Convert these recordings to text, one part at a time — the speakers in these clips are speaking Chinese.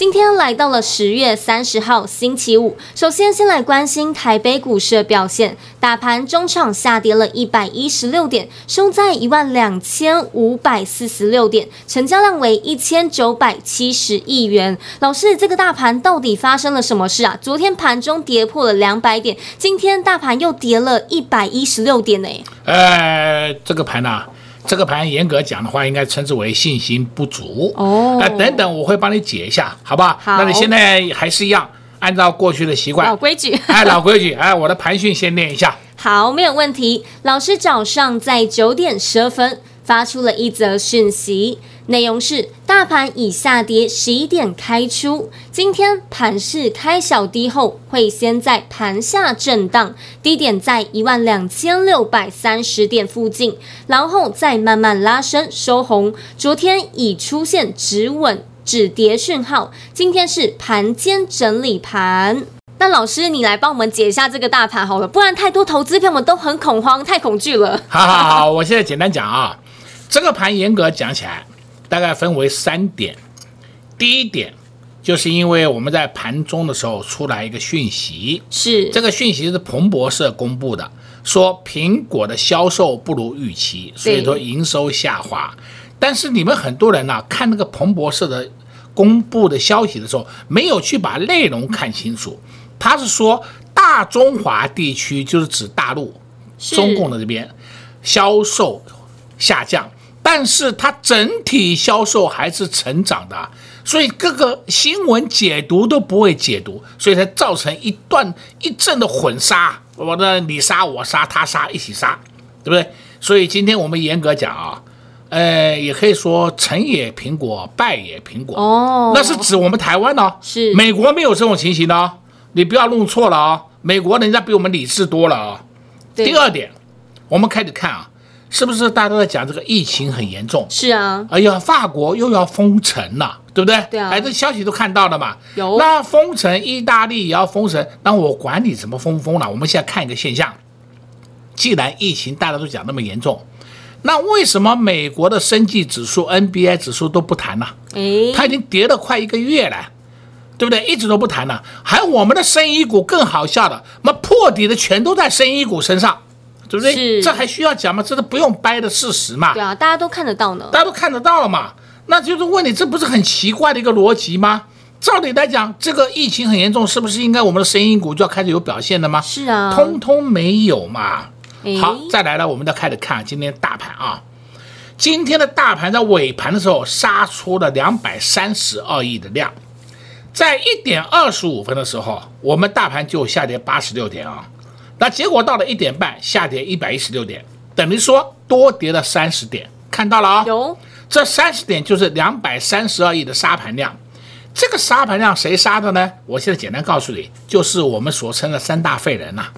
今天来到了十月三十号星期五，首先先来关心台北股市的表现，大盘中场下跌了一百一十六点，收在一万两千五百四十六点，成交量为一千九百七十亿元。老师，这个大盘到底发生了什么事啊？昨天盘中跌破了两百点，今天大盘又跌了一百一十六点呢。呃，这个盘呐、啊？这个盘严格讲的话，应该称之为信心不足哦。那、呃、等等，我会帮你解一下，好不好？好。那你现在还是一样，按照过去的习惯，老规矩。哎，老规矩，哎，我的盘讯先念一下。好，没有问题。老师早上在九点十二分发出了一则讯息。内容是：大盘已下跌十一点开出，今天盘势开小低后，会先在盘下震荡，低点在一万两千六百三十点附近，然后再慢慢拉升收红。昨天已出现止稳止跌讯号，今天是盘间整理盘。那老师，你来帮我们解一下这个大盘好了，不然太多投资票们都很恐慌，太恐惧了。好好好，我现在简单讲啊，这个盘严格讲起来。大概分为三点，第一点就是因为我们在盘中的时候出来一个讯息，是这个讯息是彭博社公布的，说苹果的销售不如预期，所以说营收下滑。但是你们很多人呢、啊、看那个彭博社的公布的消息的时候，没有去把内容看清楚。他是说大中华地区就是指大陆、中共的这边销售下降。但是它整体销售还是成长的，所以各个新闻解读都不会解读，所以才造成一段一阵的混杀，我的你杀我杀他杀一起杀，对不对？所以今天我们严格讲啊，呃，也可以说成也苹果，败也苹果。哦，那是指我们台湾呢、哦，是。美国没有这种情形的、哦，你不要弄错了啊、哦，美国人家比我们理智多了啊、哦。第二点，我们开始看啊。是不是大家都在讲这个疫情很严重？是啊，哎呀，法国又要封城了，对不对？对啊，哎，这消息都看到了嘛。有。那封城，意大利也要封城，那我管你怎么封封了。我们现在看一个现象，既然疫情大家都讲那么严重，那为什么美国的生计指数、NBI 指数都不谈呢？哎，它已经跌了快一个月了，对不对？一直都不谈了。还有我们的生医股更好笑的，那破底的全都在生医股身上。对不对？这还需要讲吗？这都不用掰的事实嘛。对啊，大家都看得到呢。大家都看得到了嘛？那就是问你，这不是很奇怪的一个逻辑吗？照理来讲，这个疫情很严重，是不是应该我们的生医股就要开始有表现了吗？是啊，通通没有嘛。好，再来了，我们再开始看今天大盘啊。今天的大盘在尾盘的时候杀出了两百三十二亿的量，在一点二十五分的时候，我们大盘就下跌八十六点啊。那结果到了一点半，下跌一百一十六点，等于说多跌了三十点，看到了啊、哦？有，这三十点就是两百三十二亿的杀盘量。这个杀盘量谁杀的呢？我现在简单告诉你，就是我们所称的三大废人呐、啊。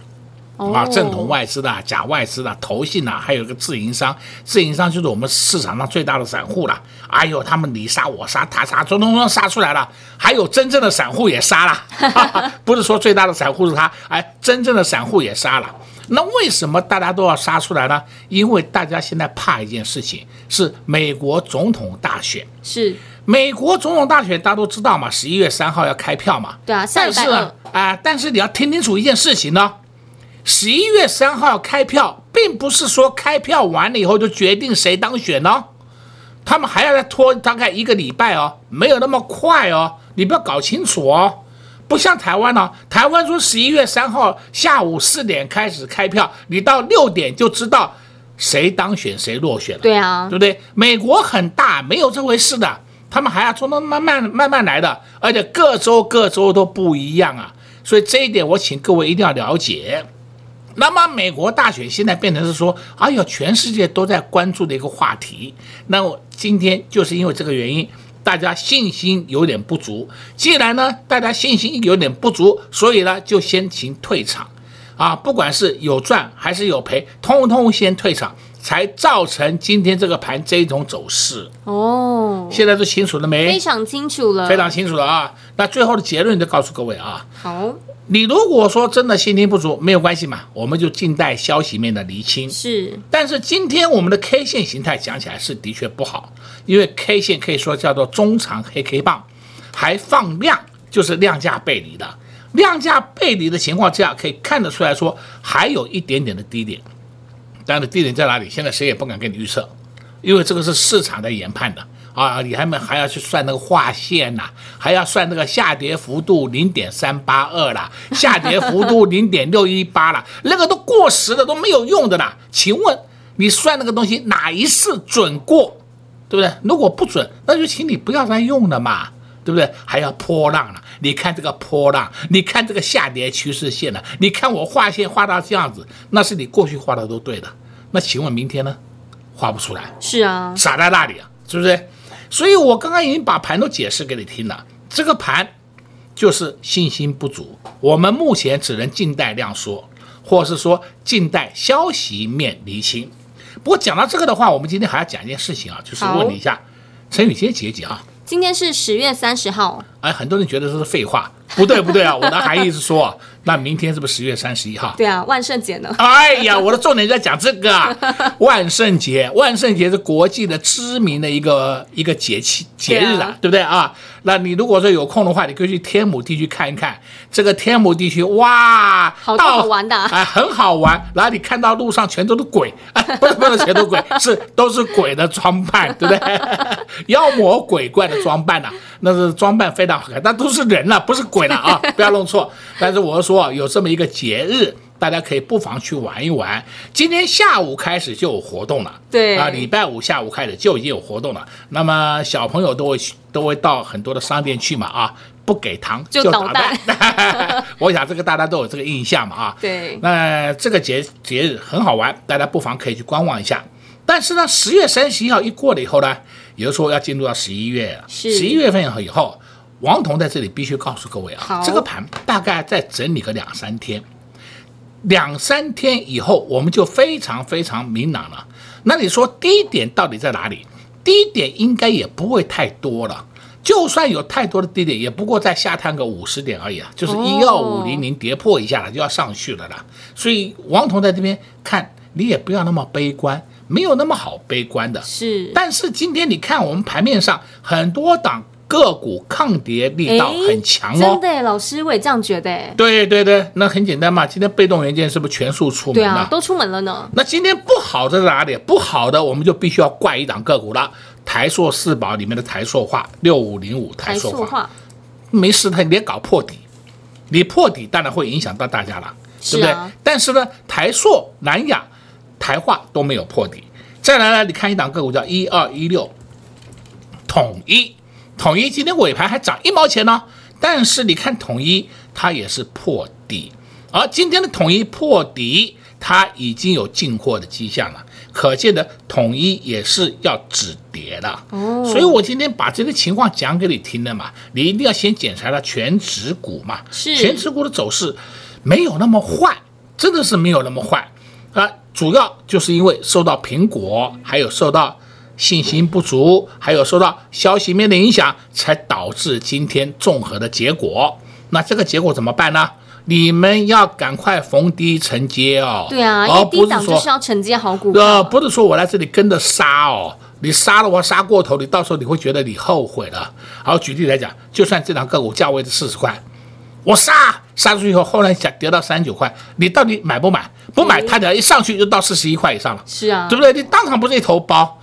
啊，正统外资的、假外资的、投信的，还有一个自营商，自营商就是我们市场上最大的散户了。哎呦，他们你杀我杀他杀，通通杀出来了。还有真正的散户也杀了，哈哈，不是说最大的散户是他，哎，真正的散户也杀了。那为什么大家都要杀出来呢？因为大家现在怕一件事情，是美国总统大选。是美国总统大选，大家都知道嘛，十一月三号要开票嘛。对啊，但是啊、呃，但是你要听清楚一件事情呢。十一月三号开票，并不是说开票完了以后就决定谁当选呢，他们还要再拖大概一个礼拜哦，没有那么快哦，你不要搞清楚哦，不像台湾呢，台湾说十一月三号下午四点开始开票，你到六点就知道谁当选谁落选了，对啊，对不对？美国很大，没有这回事的，他们还要从那慢慢慢慢来的，而且各州各州都不一样啊，所以这一点我请各位一定要了解。那么美国大选现在变成是说，哎呦，全世界都在关注的一个话题。那我今天就是因为这个原因，大家信心有点不足。既然呢，大家信心有点不足，所以呢，就先行退场。啊，不管是有赚还是有赔，通通先退场，才造成今天这个盘这一种走势。哦，现在都清楚了没？非常清楚了，非常清楚了啊。那最后的结论就告诉各位啊。好。你如果说真的信心不足，没有关系嘛，我们就静待消息面的厘清。是，但是今天我们的 K 线形态讲起来是的确不好，因为 K 线可以说叫做中长黑 K 棒，还放量，就是量价背离的。量价背离的情况之下，可以看得出来说还有一点点的低点，但是低点在哪里？现在谁也不敢给你预测，因为这个是市场在研判的。啊，你还没还要去算那个画线呐、还要算那个下跌幅度零点三八二啦，下跌幅度零点六一八啦，那个都过时的，都没有用的啦。请问你算那个东西哪一次准过，对不对？如果不准，那就请你不要再用了嘛，对不对？还要波浪了，你看这个波浪，你看这个下跌趋势线了，你看我画线画到这样子，那是你过去画的都对的。那请问明天呢？画不出来，是啊，傻在那里啊，是不是？所以我刚刚已经把盘都解释给你听了，这个盘就是信心不足，我们目前只能静待量缩，或是说静待消息面厘清。不过讲到这个的话，我们今天还要讲一件事情啊，就是问你一下，陈宇，今天几月几号？今天是十月三十号。哎，很多人觉得这是废话，不对不对啊，我的含义是说。那明天是不是十月三十一号？对啊，万圣节呢？哎呀，我的重点就在讲这个啊，万圣节，万圣节是国际的知名的一个一个节气节日啊，对，不对啊？那你如果说有空的话，你可以去天母地区看一看，这个天母地区哇，好多好玩的，哎，很好玩。然后你看到路上全都是鬼，哎，不是不是全都鬼，是都是鬼的装扮，对不对？妖魔鬼怪的装扮呐、啊，那是装扮非常好看，但都是人了、啊，不是鬼了啊，不要弄错。但是我说。说有这么一个节日，大家可以不妨去玩一玩。今天下午开始就有活动了，对啊，礼拜五下午开始就已经有活动了。那么小朋友都会都会到很多的商店去嘛，啊，不给糖就捣蛋。我想这个大家都有这个印象嘛，啊，对。那这个节节日很好玩，大家不妨可以去观望一下。但是呢，十月三十一号一过了以后呢，也就是说要进入到十一月，十一月份以后。王彤在这里必须告诉各位啊，这个盘大概再整理个两三天，两三天以后我们就非常非常明朗了。那你说低点到底在哪里？低点应该也不会太多了，就算有太多的低点，也不过再下探个五十点而已啊，就是一二五零零跌破一下了就要上去了啦。所以王彤在这边看，你也不要那么悲观，没有那么好悲观的。是，但是今天你看我们盘面上很多档。个股抗跌力道很强哦，真的，老师我也这样觉得。对对对，那很简单嘛，今天被动元件是不是全数出门了？对啊，都出门了呢。那今天不好的在哪里？不好的我们就必须要怪一档个股了，台塑四宝里面的台塑化六五零五，台塑化没事，它别搞破底，你破底当然会影响到大家了，对不对？但是呢，台塑、南亚、台化都没有破底。再来呢，你看一档个股叫一二一六，统一。统一今天尾盘还涨一毛钱呢，但是你看统一它也是破底，而今天的统一破底，它已经有进货的迹象了，可见的统一也是要止跌的。哦，所以我今天把这个情况讲给你听的嘛，你一定要先检查了全指股嘛，是。全指股的走势没有那么坏，真的是没有那么坏。啊，主要就是因为受到苹果还有受到。信心不足，还有受到消息面的影响，才导致今天综合的结果。那这个结果怎么办呢？你们要赶快逢低承接哦。对啊，因为低档就是要承接好股票。呃，不是说我来这里跟着杀哦，你杀了我杀过头，你到时候你会觉得你后悔了。好，举例来讲，就算这档个股价位是四十块，我杀杀出去以后，后来想跌到三十九块，你到底买不买？不买，它只要一上去就到四十一块以上了。是啊，对不对？你当场不是一头包。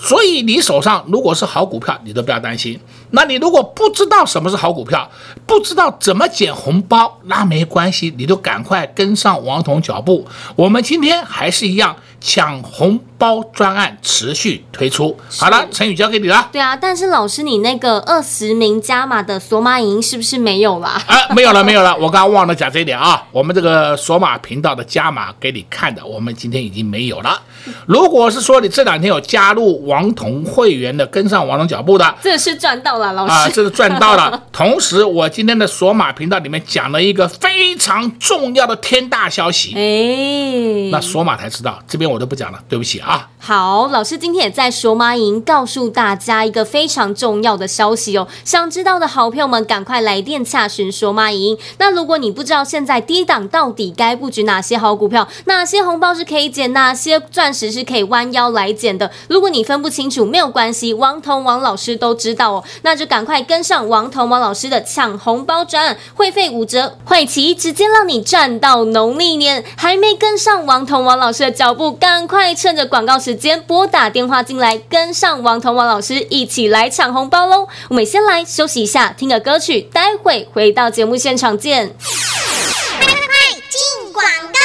所以你手上如果是好股票，你都不要担心。那你如果不知道什么是好股票，不知道怎么捡红包，那没关系，你就赶快跟上王彤脚步。我们今天还是一样抢红包。专案持续推出。好了，成语交给你了。对啊，但是老师，你那个二十名加码的索马营是不是没有啦？啊，没有了，没有了。我刚刚忘了讲这一点啊。我们这个索马频道的加码给你看的，我们今天已经没有了。如果是说你这两天有加入王彤会员的，跟上王彤脚步的，这是赚到了，老师啊，这是赚到了。同时，我今天的索马频道里面讲了一个非常重要的天大消息，哎，那索马才知道，这边我都不讲了，对不起啊。好，老师今天也在索马营告诉大家一个非常重要的消息哦，想知道的好朋友们赶快来电洽询索马营。那如果你不知道现在低档到底该布局哪些好股票，哪些红包是可以捡，哪些钻石是可以弯腰来捡的，如果你分不清楚，没有关系，王彤王老师都知道哦，那就赶快跟上王彤王老师的抢红包专案，会费五折，会期直接让你赚到农历年。还没跟上王彤王老师的脚步，赶快趁着广告时间拨打电话进来，跟上王彤王老师一起来抢红包喽！我们先来休息一下，听个歌曲，待会回到节目现场见。快进广告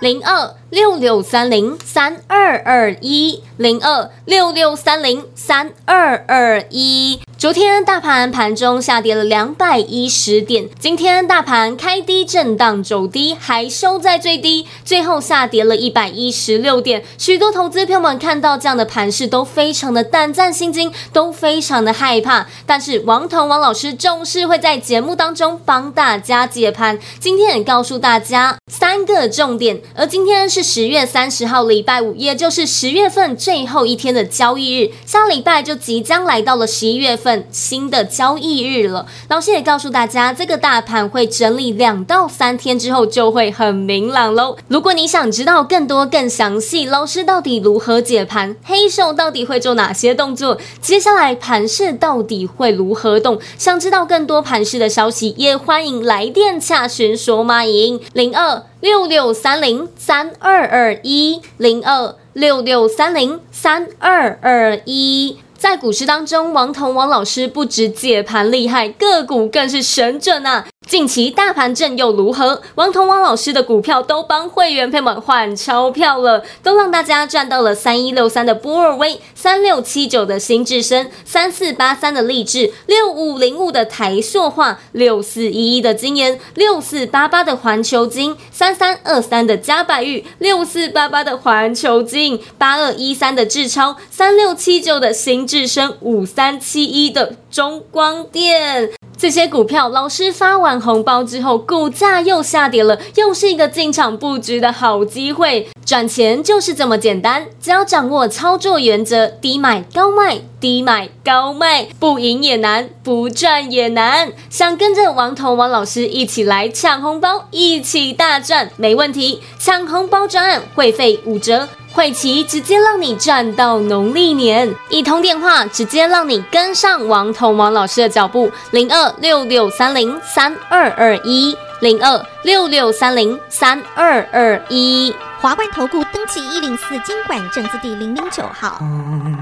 零二六六三零三二二一，零二六六三零三二二一。昨天大盘盘中下跌了两百一十点，今天大盘开低震荡走低，还收在最低，最后下跌了一百一十六点。许多投资朋友们看到这样的盘势都非常的胆战心惊，都非常的害怕。但是王彤王老师重视会在节目当中帮大家解盘，今天也告诉大家三个重点。而今天是十月三十号，礼拜五，也就是十月份最后一天的交易日。下礼拜就即将来到了十一月份新的交易日了。老师也告诉大家，这个大盘会整理两到三天之后就会很明朗喽。如果你想知道更多更详细，老师到底如何解盘，黑手到底会做哪些动作，接下来盘势到底会如何动，想知道更多盘势的消息，也欢迎来电洽询索马营零二。六六三零三二二一零二六六三零三二二一。在股市当中，王彤王老师不止解盘厉害，个股更是神准啊！近期大盘震又如何？王彤王老师的股票都帮会员朋友们换钞票了，都让大家赚到了三一六三的波尔威、三六七九的新智深、三四八三的力智、六五零五的台塑化、六四一一的晶炎、六四八八的环球晶、三三二三的嘉百玉、六四八八的环球晶、八二一三的智超、三六七九的新智深、五三七一的中光电。这些股票，老师发完红包之后，股价又下跌了，又是一个进场布局的好机会。赚钱就是这么简单，只要掌握操作原则，低买高卖，低买高卖，不赢也难，不赚也难。想跟着王彤王老师一起来抢红包，一起大赚，没问题。抢红包专案会费五折。会期直接让你赚到农历年，一通电话直接让你跟上王彤王老师的脚步，零二六六三零三二二一，零二六六三零三二二一，华冠投顾登记一零四经管证字第零零九号。我们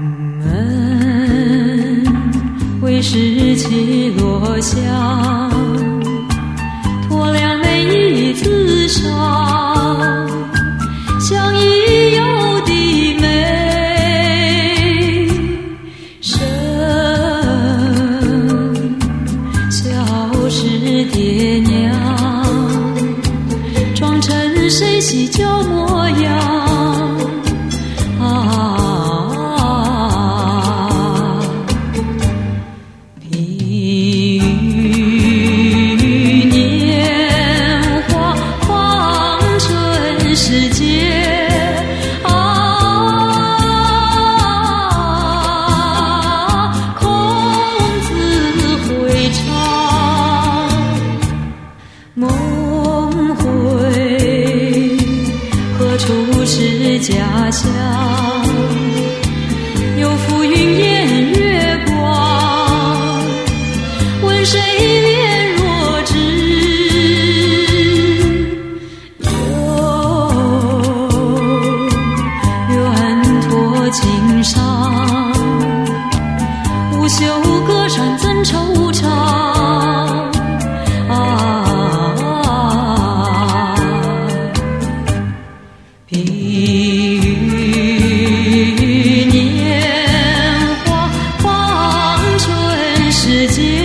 为拾起落下，脱亮每一次纱，相依又。世界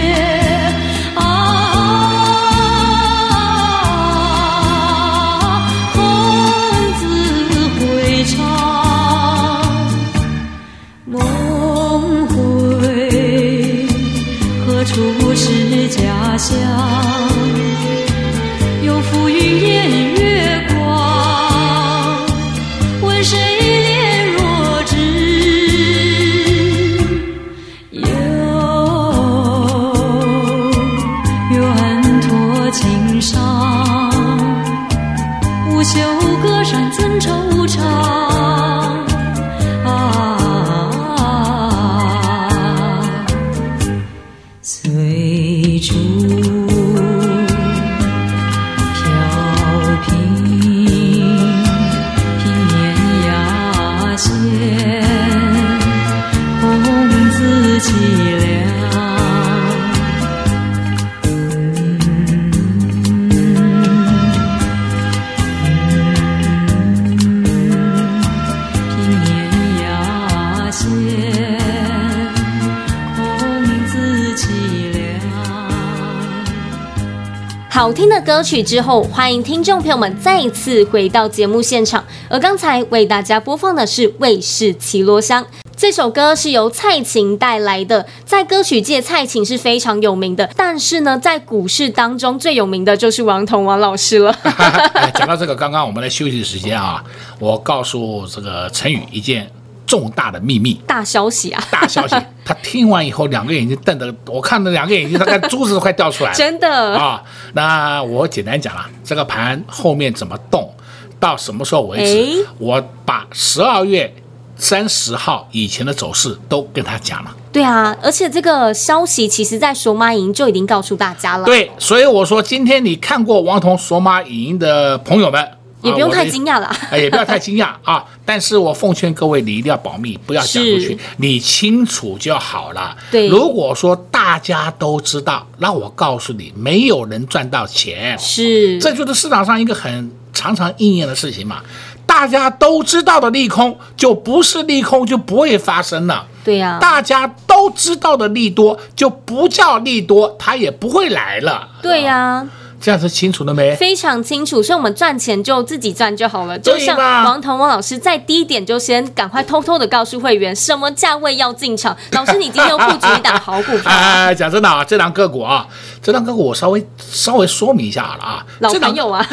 好听的歌曲之后，欢迎听众朋友们再一次回到节目现场。而刚才为大家播放的是《卫士绮罗香》这首歌，是由蔡琴带来的。在歌曲界，蔡琴是非常有名的，但是呢，在股市当中最有名的就是王彤王老师了。讲到这个，刚刚我们的休息时间啊，我告诉这个陈宇一件。重大的秘密，大消息啊！大消息，他听完以后，两个眼睛瞪得，我看那两个眼睛，他看珠子都快掉出来了。真的啊！那我简单讲了，这个盘后面怎么动，到什么时候为止，我把十二月三十号以前的走势都跟他讲了。对啊，而且这个消息其实在索马影音就已经告诉大家了。对，所以我说今天你看过王彤索马影音的朋友们。也不用太惊讶了，啊，也不要太惊讶啊！但是我奉劝各位，你一定要保密，不要讲出去，你清楚就好了。对，如果说大家都知道，那我告诉你，没有人赚到钱，是，这就是市场上一个很常常应验的事情嘛。大家都知道的利空，就不是利空，就不会发生了。对呀，大家都知道的利多，就不叫利多，它也不会来了。对呀。这样子清楚了没？非常清楚，所以我们赚钱就自己赚就好了。就像王彤王老师在低点就先赶快偷偷的告诉会员什么价位要进场。老师，你今天又布局一档好股票。哎，讲真的啊，这档个股啊，这档个股我稍微稍微说明一下好了啊。老朋友啊，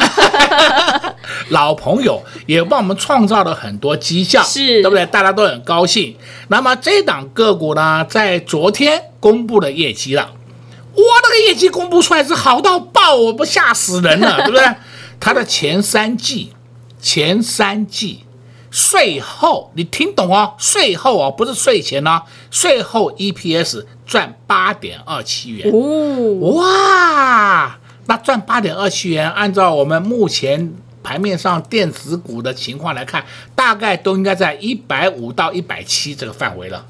老朋友也帮我们创造了很多绩效，是对不对？大家都很高兴。那么这档个股呢，在昨天公布了业绩了。我那个业绩公布出来是好到爆，我不吓死人了，对不对？它的前三季，前三季税后，你听懂哦？税后哦，不是税前哦，税后 EPS 赚八点二七元。哦，哇，那赚八点二七元，按照我们目前盘面上电子股的情况来看，大概都应该在一百五到一百七这个范围了，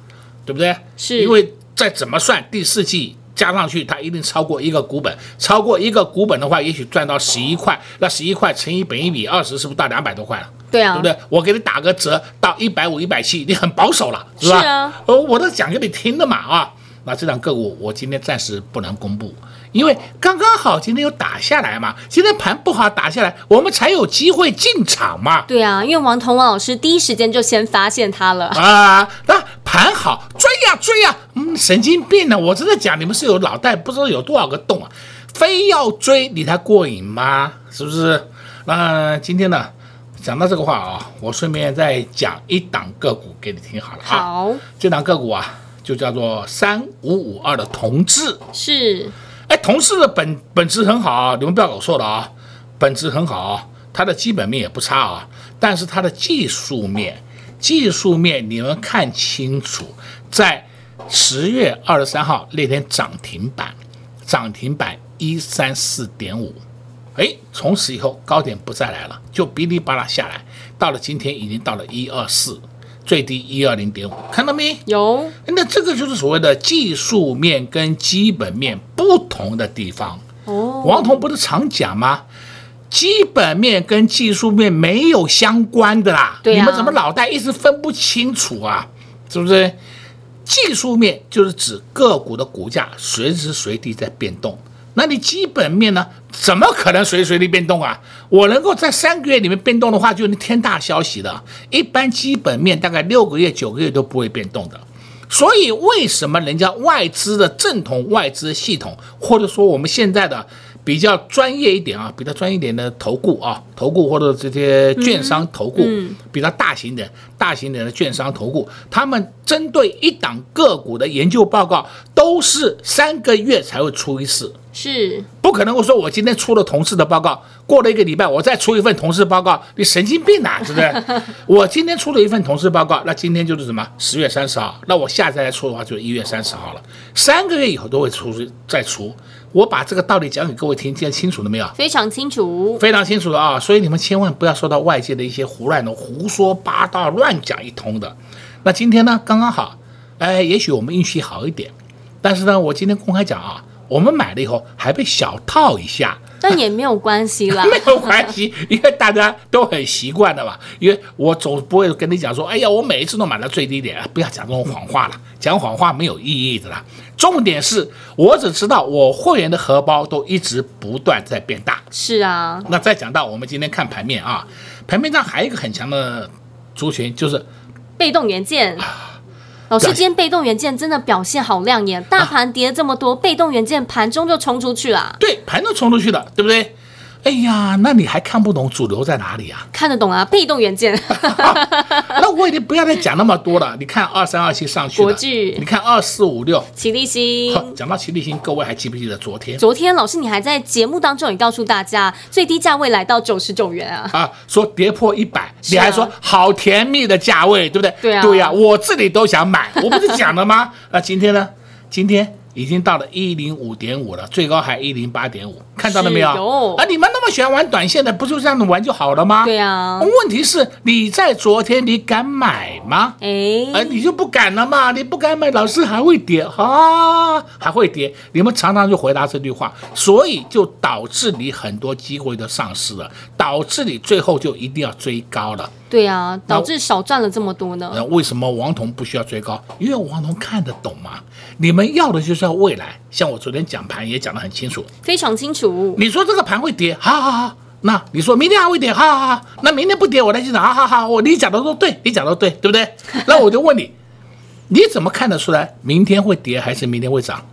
对不对？是，因为再怎么算第四季。加上去，它一定超过一个股本。超过一个股本的话，也许赚到十一块。那十一块乘以本一比二十，是不是到两百多块了？对啊，对不对？我给你打个折，到一百五、一百七，你很保守了，是吧？是啊。呃，我都讲给你听的嘛啊。那这档个股，我今天暂时不能公布。因为刚刚好今天又打下来嘛，今天盘不好打下来，我们才有机会进场嘛。对啊，因为王彤王老师第一时间就先发现它了啊。那盘好追呀追呀，嗯，神经病呢！我真的讲，你们是有脑袋不知道有多少个洞啊，非要追你才过瘾吗？是不是？那今天呢，讲到这个话啊，我顺便再讲一档个股给你听好了啊。好，这档个股啊，就叫做三五五二的同志。是。哎，同事的本本质很好啊，你们不要搞错了啊，本质很好啊，它的基本面也不差啊，但是它的技术面，技术面你们看清楚，在十月二十三号那天涨停板，涨停板一三四点五，哎，从此以后高点不再来了，就哔哩吧啦下来，到了今天已经到了一二四。最低一二零点五，看到没有？那这个就是所谓的技术面跟基本面不同的地方。哦，王彤不是常讲吗？基本面跟技术面没有相关的啦。对啊。你们怎么脑袋一直分不清楚啊？是不是？技术面就是指个股的股价随时随地在变动。那你基本面呢？怎么可能随随地变动啊？我能够在三个月里面变动的话，就是天大消息了。一般基本面大概六个月、九个月都不会变动的。所以为什么人家外资的正统外资系统，或者说我们现在的比较专业一点啊，比较专业一点的投顾啊，投顾或者这些券商投顾，比较大型的、大型点的券商投顾，他们针对一档个股的研究报告，都是三个月才会出一次，是不可能。我说我今天出了同事的报告，过了一个礼拜我再出一份同事报告，你神经病啊，是不是？我今天出了一份同事报告，那今天就是什么？十月三十号，那我下次再出的话，就是一月三十号了。三个月以后都会出，再出。我把这个道理讲给各位听，听清楚了没有？非常清楚，非常清楚的啊！所以你们千万不要受到外界的一些胡乱的胡说八道、乱讲一通的。那今天呢，刚刚好，哎，也许我们运气好一点，但是呢，我今天公开讲啊，我们买了以后还被小套一下。但也没有关系啦，没有关系，因为大家都很习惯的嘛。因为我总不会跟你讲说，哎呀，我每一次都买到最低点，不要讲这种谎话了，讲谎话没有意义的啦。重点是我只知道我会员的荷包都一直不断在变大。是啊，那再讲到我们今天看盘面啊，盘面上还有一个很强的族群就是被动元件。老师，今天被动元件真的表现好亮眼，大盘跌了这么多，被动元件盘中就冲出去了。对，盘中冲出去了，对不对？哎呀，那你还看不懂主流在哪里啊？看得懂啊，被动元件。那我已经不要再讲那么多了。你看二三二七上去了，国巨，你看二四五六，齐力新。讲到齐力新，各位还记不记得昨天？昨天老师你还在节目当中也告诉大家，最低价位来到九十九元啊。啊，说跌破一百，你还说好甜蜜的价位，对不对？对啊，对呀，我自己都想买，我不是讲了吗？那今天呢？今天。已经到了一零五点五了，最高还一零八点五，看到了没有？有啊，你们那么喜欢玩短线的，不就这样子玩就好了吗？对啊。问题是你在昨天你敢买吗？哎，啊，你就不敢了嘛？你不敢买，老师还会跌啊，还会跌。你们常常就回答这句话，所以就导致你很多机会都丧失了，导致你最后就一定要追高了。对啊，导致少赚了这么多呢。那为什么王彤不需要追高？因为王彤看得懂嘛。你们要的就是要未来。像我昨天讲盘也讲得很清楚，非常清楚。你说这个盘会跌，好好好。那你说明天还会跌，好好好。那明天不跌，我来进场，好好好。我你讲的都对，你讲的对，对不对？那我就问你，你怎么看得出来明天会跌还是明天会涨？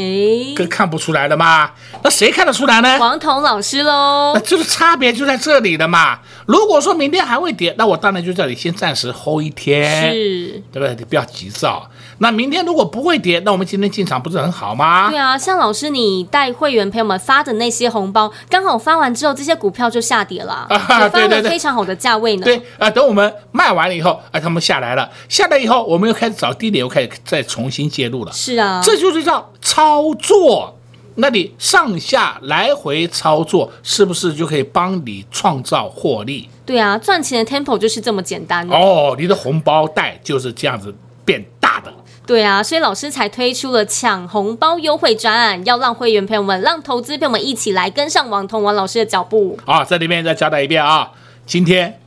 哎，更看不出来了嘛？那谁看得出来呢？王彤老师喽。那就是差别就在这里的嘛。如果说明天还会跌，那我当然就叫你先暂时 hold 一天，是，对不对？你不要急躁。那明天如果不会跌，那我们今天进场不是很好吗？对啊，像老师你带会员朋友们发的那些红包，刚好发完之后，这些股票就下跌了，啊、对对对，非常好的价位呢。对啊，等我们卖完了以后，啊，他们下来了，下来以后，我们又开始找低点，又开始再重新介入了。是啊，这就是叫。操作，那你上下来回操作，是不是就可以帮你创造获利？对啊，赚钱的 tempo 就是这么简单哦。你的红包袋就是这样子变大的。对啊，所以老师才推出了抢红包优惠专案，要让会员朋友们、让投资朋友们一起来跟上王彤王老师的脚步。啊，这里面再交代一遍啊，今天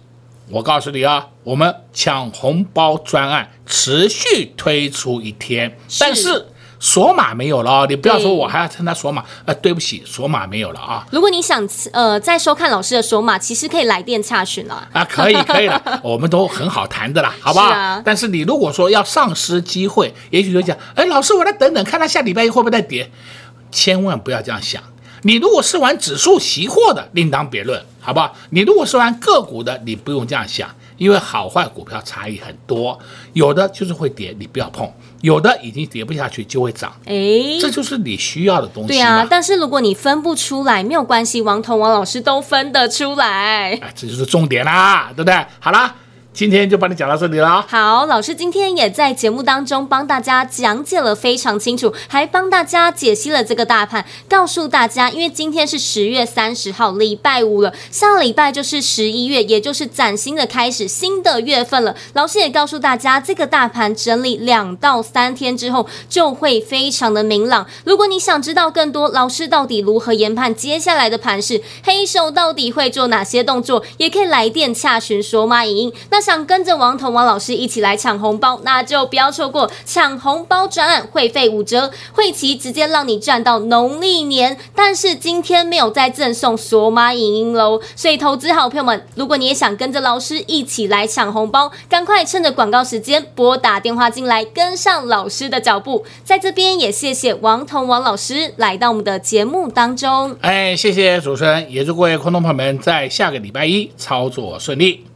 我告诉你啊，我们抢红包专案持续推出一天，是但是。锁码没有了哦，你不要说我还要称他索码，呃，对不起，索码没有了啊。如果你想呃再收看老师的索码，其实可以来电查询了啊，可以可以了，我们都很好谈的啦，好不好？啊、但是你如果说要丧失机会，也许就讲，哎，老师，我再等等，看他下礼拜一会不会再跌，千万不要这样想。你如果是玩指数期货的，另当别论，好不好？你如果是玩个股的，你不用这样想，因为好坏股票差异很多，有的就是会跌，你不要碰。有的已经跌不下去就会涨，哎，这就是你需要的东西。对啊，但是如果你分不出来，没有关系，王彤王老师都分得出来。哎，这就是重点啦，对不对？好啦。今天就帮你讲到这里啦。好，老师今天也在节目当中帮大家讲解了非常清楚，还帮大家解析了这个大盘，告诉大家，因为今天是十月三十号，礼拜五了，下礼拜就是十一月，也就是崭新的开始，新的月份了。老师也告诉大家，这个大盘整理两到三天之后，就会非常的明朗。如果你想知道更多，老师到底如何研判接下来的盘势，黑手到底会做哪些动作，也可以来电洽询索马影音。那想跟着王彤王老师一起来抢红包，那就不要错过抢红包专案，会费五折，会期直接让你赚到农历年。但是今天没有再赠送索马影音喽，所以投资好朋友们，如果你也想跟着老师一起来抢红包，赶快趁着广告时间拨打电话进来，跟上老师的脚步。在这边也谢谢王彤王老师来到我们的节目当中。哎，谢谢主持人，也祝各位观众朋友们在下个礼拜一操作顺利。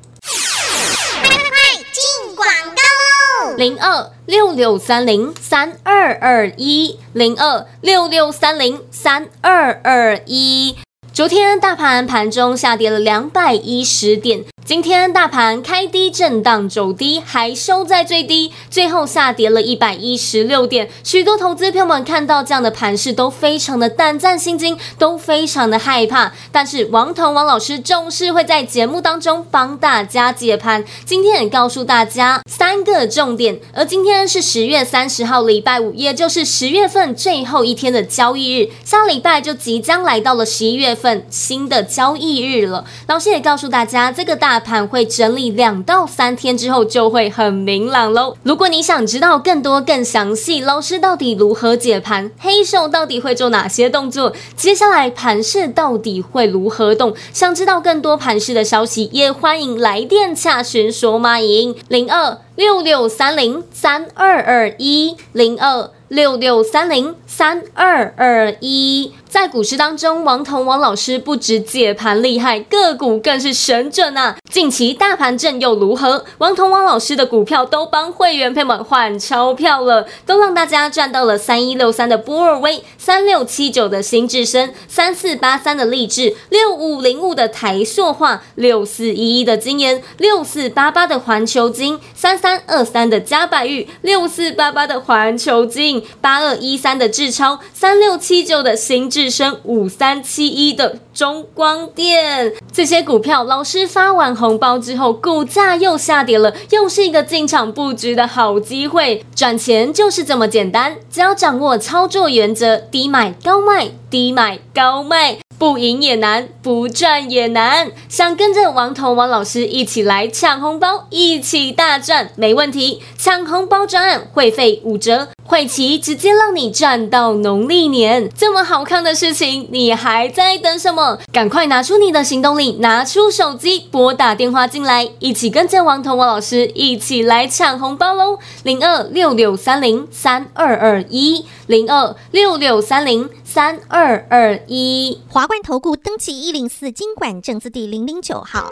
零二六六三零三二二一，零二六六三零三二二一。昨天大盘盘中下跌了两百一十点。今天大盘开低震荡走低，还收在最低，最后下跌了一百一十六点。许多投资朋友们看到这样的盘势，都非常的胆战心惊，都非常的害怕。但是王彤王老师总是会在节目当中帮大家解盘。今天也告诉大家三个重点。而今天是十月三十号，礼拜五，也就是十月份最后一天的交易日。下礼拜就即将来到了十一月份新的交易日了。老师也告诉大家，这个大。盘会整理两到三天之后就会很明朗喽。如果你想知道更多更详细，老师到底如何解盘，黑手到底会做哪些动作，接下来盘势到底会如何动？想知道更多盘势的消息，也欢迎来电洽询索马影零二六六三零三二二一零二六六三零三二二一。在股市当中，王彤王老师不止解盘厉害，个股更是神准啊！近期大盘阵又如何？王彤王老师的股票都帮会员朋友们换钞票了，都让大家赚到了三一六三的波尔威、三六七九的新智深、三四八三的励志、六五零五的台硕化、六四一一的金研、六四八八的环球金、三三二三的嘉百玉、六四八八的环球金、八二一三的智超、三六七九的新至升五三七一的中光电，这些股票，老师发完红包之后，股价又下跌了，又是一个进场布局的好机会。赚钱就是这么简单，只要掌握操作原则，低买高卖，低买高卖。不赢也难，不赚也难。想跟着王彤王老师一起来抢红包，一起大赚，没问题。抢红包专案会费五折，会期直接让你赚到农历年。这么好看的事情，你还在等什么？赶快拿出你的行动力，拿出手机拨打电话进来，一起跟着王彤王老师一起来抢红包喽！零二六六三零三二二一，零二六六三零三二二一。华冠投顾登记一零四金管证字第零零九号，